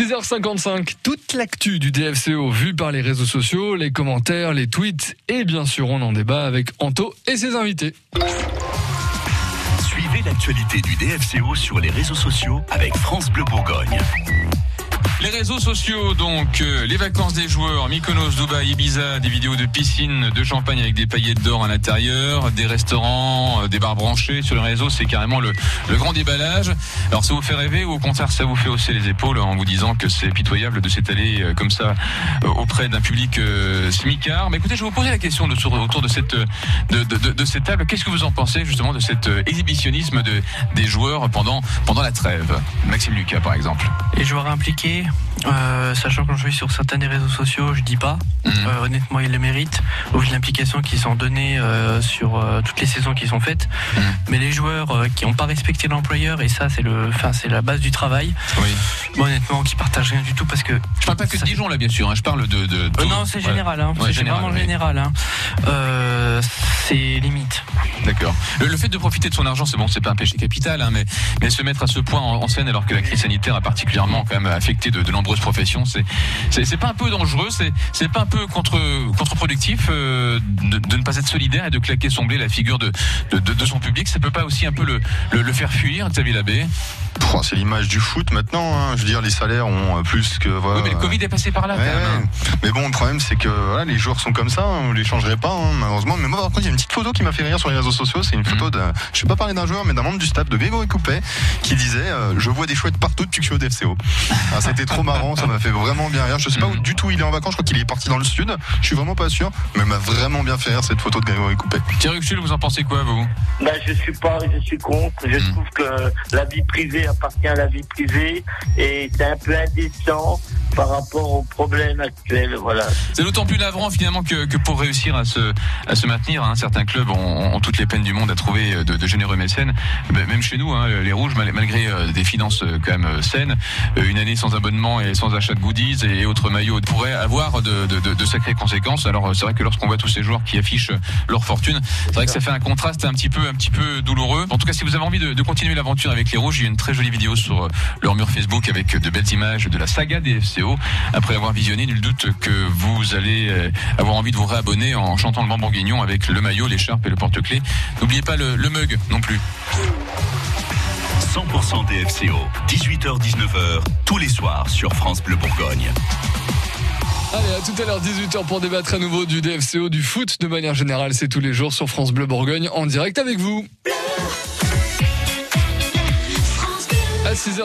6h55, toute l'actu du DFCO vue par les réseaux sociaux, les commentaires, les tweets et bien sûr on en débat avec Anto et ses invités. Suivez l'actualité du DFCO sur les réseaux sociaux avec France Bleu Bourgogne. Les réseaux sociaux, donc euh, les vacances des joueurs, Mykonos, Dubaï, Ibiza, des vidéos de piscine, de champagne avec des paillettes d'or à l'intérieur, des restaurants, euh, des bars branchés sur les réseaux, c'est carrément le, le grand déballage. Alors ça vous fait rêver ou au contraire ça vous fait hausser les épaules en vous disant que c'est pitoyable de s'étaler euh, comme ça auprès d'un public smicard? Mais écoutez, je vais vous poser la question de, autour de cette, de, de, de- de cette table. Qu'est-ce que vous en pensez justement de cet exhibitionnisme de, des joueurs pendant, pendant la trêve? Maxime Lucas par exemple. Les joueurs impliqués, euh, sachant que je suis sur certains des réseaux sociaux, je dis pas. Mhm. Euh, honnêtement, ils le méritent. Au vu de l'implication qu'ils ont donnée euh, sur euh, toutes les saisons qui sont faites. Mhm. Mais les joueurs euh, qui n'ont pas respecté l'employeur, et ça, c'est le, enfin, c'est la base du travail. Oui. Bon, honnêtement, qui partagent rien du tout parce que. Je parle pas que de Dijon là bien sûr, hein, je parle de... de, Euh, tout. non, c'est général. Hein. Ouais, c'est général, vraiment oui. général. Hein. Euh, c'est limite. D'accord. Le, le fait de profiter de son argent, c'est bon, c'est pas un péché capital, hein, mais, mais se mettre à ce point en, en scène alors que la crise sanitaire a particulièrement quand même affecté de, de nombreuses professions, c'est pas un peu dangereux, c'est c'est pas un peu contre contre-productif euh, de, de ne pas être solidaire et de claquer son blé la figure de, de, de, de son public. Ça peut pas aussi un peu le, le, le faire fuir, Xavier Labbé? C'est l'image du foot maintenant. hein. Je veux dire, les salaires ont euh, plus que. Voilà, Oui, mais le Covid est passé par là. Ouais, quand même, hein. Mais bon, le problème, c'est que voilà, les joueurs sont comme ça, hein, on les changerait pas, hein, malheureusement. Mais moi, par contre, il y a une petite photo qui m'a fait rire sur les réseaux sociaux. C'est une photo Mhm. d'un, je vais pas parler d'un joueur, mais d'un membre du staff de Grégory Coupet qui disait euh, Je vois des chouettes partout depuis que je suis au DFCO. Ah, C'était trop marrant, ça m'a fait vraiment bien rire. Je sais pas où Mhm. du tout il est en vacances, je crois qu'il est parti dans le sud. Je suis vraiment pas sûr, mais m'a vraiment bien fait rire cette photo de Grégory Coupet. Thierry Huxul, vous en pensez quoi, vous? Ben, je suis pas, je suis contre. Je Mm. trouve que la vie privée appartient à la vie privée et c'est un peu indécent par rapport aux problèmes actuels. Voilà. C'est d'autant plus navrant finalement que, que pour réussir à se, à se maintenir, hein, certains clubs ont, ont toutes les peines du monde à trouver de, de généreux mécènes. Ben, même chez nous, hein, les Rouges, mal- malgré euh, des finances euh, quand même euh, saines, euh, une année sans abonnement et sans achat de goodies et autres maillots pourrait avoir de, sacrées conséquences. Alors euh, c'est vrai que lorsqu'on voit tous ces joueurs qui affichent leur fortune, c'est vrai que ça fait un contraste un petit peu, un petit peu douloureux. En tout cas, si vous avez envie de, continuer l'aventure avec les Rouges, il y a une très jolie vidéo sur euh, leur mur Facebook avec de belles images de la saga des FCO. Après l'avoir visionné, nul doute que vous allez euh, avoir envie de vous réabonner en chantant le bambou guignon avec le maillot, l'écharpe et le porte-clés. N'oubliez pas le mug non plus. 100% DFCO, 18h-19h, tous les soirs sur France Bleu Bourgogne. Allez, à tout à l'heure 18h pour débattre à nouveau du DFCO, du foot de manière générale, c'est tous les jours sur France Bleu Bourgogne en direct avec vous. À 6h